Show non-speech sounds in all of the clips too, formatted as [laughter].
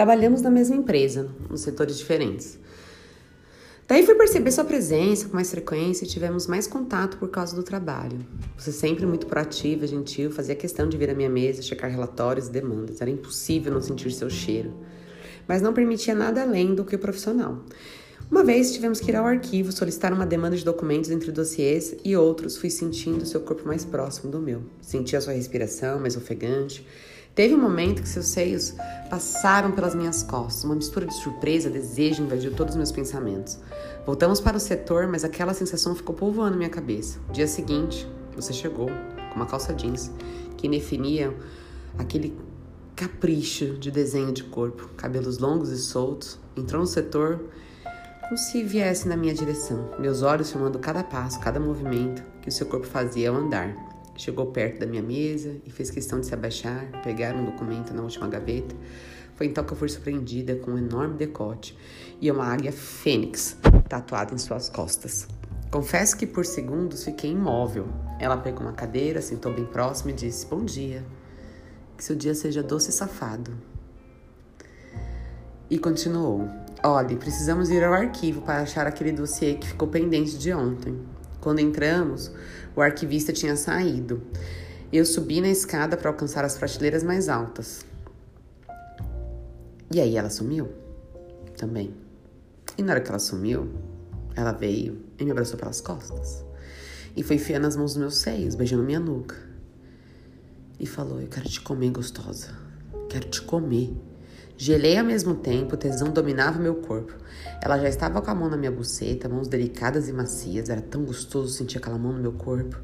Trabalhamos na mesma empresa, nos setores diferentes. Daí fui perceber sua presença com mais frequência e tivemos mais contato por causa do trabalho. Você sempre muito proativa, gentil, fazia questão de vir à minha mesa, checar relatórios e demandas. Era impossível não sentir seu cheiro. Mas não permitia nada além do que o profissional. Uma vez tivemos que ir ao arquivo solicitar uma demanda de documentos entre dossiês e outros, fui sentindo seu corpo mais próximo do meu. Senti a sua respiração mais ofegante. Teve um momento que seus seios passaram pelas minhas costas. Uma mistura de surpresa, desejo invadiu todos os meus pensamentos. Voltamos para o setor, mas aquela sensação ficou povoando minha cabeça. Dia seguinte, você chegou com uma calça jeans que definia aquele capricho de desenho de corpo, cabelos longos e soltos. Entrou no setor como se viesse na minha direção, meus olhos filmando cada passo, cada movimento que o seu corpo fazia ao andar. Chegou perto da minha mesa e fez questão de se abaixar, pegar um documento na última gaveta. Foi então que eu fui surpreendida com um enorme decote e uma águia fênix tatuada em suas costas. Confesso que por segundos fiquei imóvel. Ela pegou uma cadeira, sentou bem próximo e disse: Bom dia. Que seu dia seja doce e safado. E continuou: Olhe, precisamos ir ao arquivo para achar aquele dossiê que ficou pendente de ontem. Quando entramos, o arquivista tinha saído. Eu subi na escada para alcançar as prateleiras mais altas. E aí ela sumiu? Também. E na hora que ela sumiu, ela veio e me abraçou pelas costas. E foi enfiando as mãos nos meus seios, beijando minha nuca. E falou: Eu quero te comer, gostosa. Quero te comer. Gelei ao mesmo tempo, tesão dominava meu corpo. Ela já estava com a mão na minha buceta, mãos delicadas e macias, era tão gostoso sentir aquela mão no meu corpo.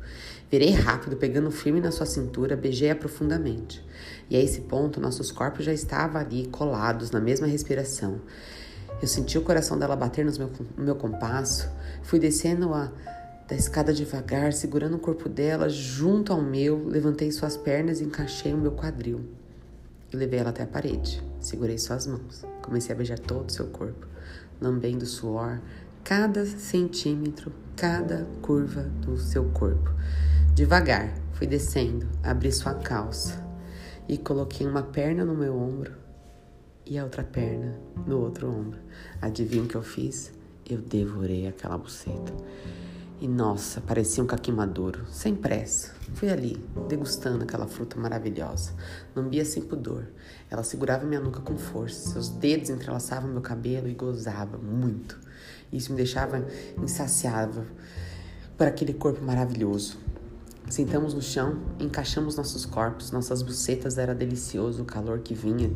Virei rápido, pegando firme na sua cintura, beijei-a profundamente. E a esse ponto, nossos corpos já estavam ali, colados, na mesma respiração. Eu senti o coração dela bater no meu, no meu compasso, fui descendo a da escada devagar, segurando o corpo dela junto ao meu, levantei suas pernas e encaixei o meu quadril. Levei ela até a parede, segurei suas mãos, comecei a beijar todo o seu corpo, lambendo suor, cada centímetro, cada curva do seu corpo. Devagar, fui descendo, abri sua calça e coloquei uma perna no meu ombro e a outra perna no outro ombro. Adivinha o que eu fiz? Eu devorei aquela buceta. E nossa, parecia um caqui maduro, sem pressa. Fui ali, degustando aquela fruta maravilhosa. Lambia sem pudor. Ela segurava minha nuca com força, seus dedos entrelaçavam meu cabelo e gozava muito. Isso me deixava insaciável por aquele corpo maravilhoso. Sentamos no chão, encaixamos nossos corpos, nossas bucetas era delicioso o calor que vinha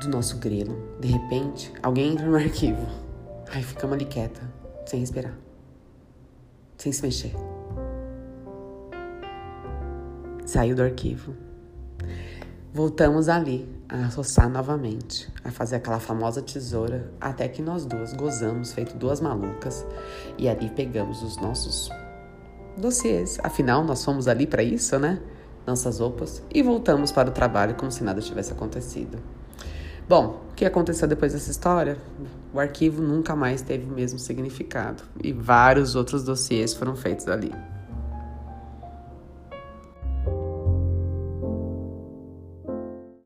do nosso grelo. De repente, alguém entra no [laughs] arquivo. Ai, ficamos ali quieta sem respirar, sem se mexer. Saiu do arquivo. Voltamos ali a roçar novamente, a fazer aquela famosa tesoura, até que nós duas gozamos, feito duas malucas, e ali pegamos os nossos dossiês. Afinal, nós fomos ali para isso, né? Nossas roupas e voltamos para o trabalho como se nada tivesse acontecido. Bom, o que aconteceu depois dessa história? O arquivo nunca mais teve o mesmo significado e vários outros dossiês foram feitos ali.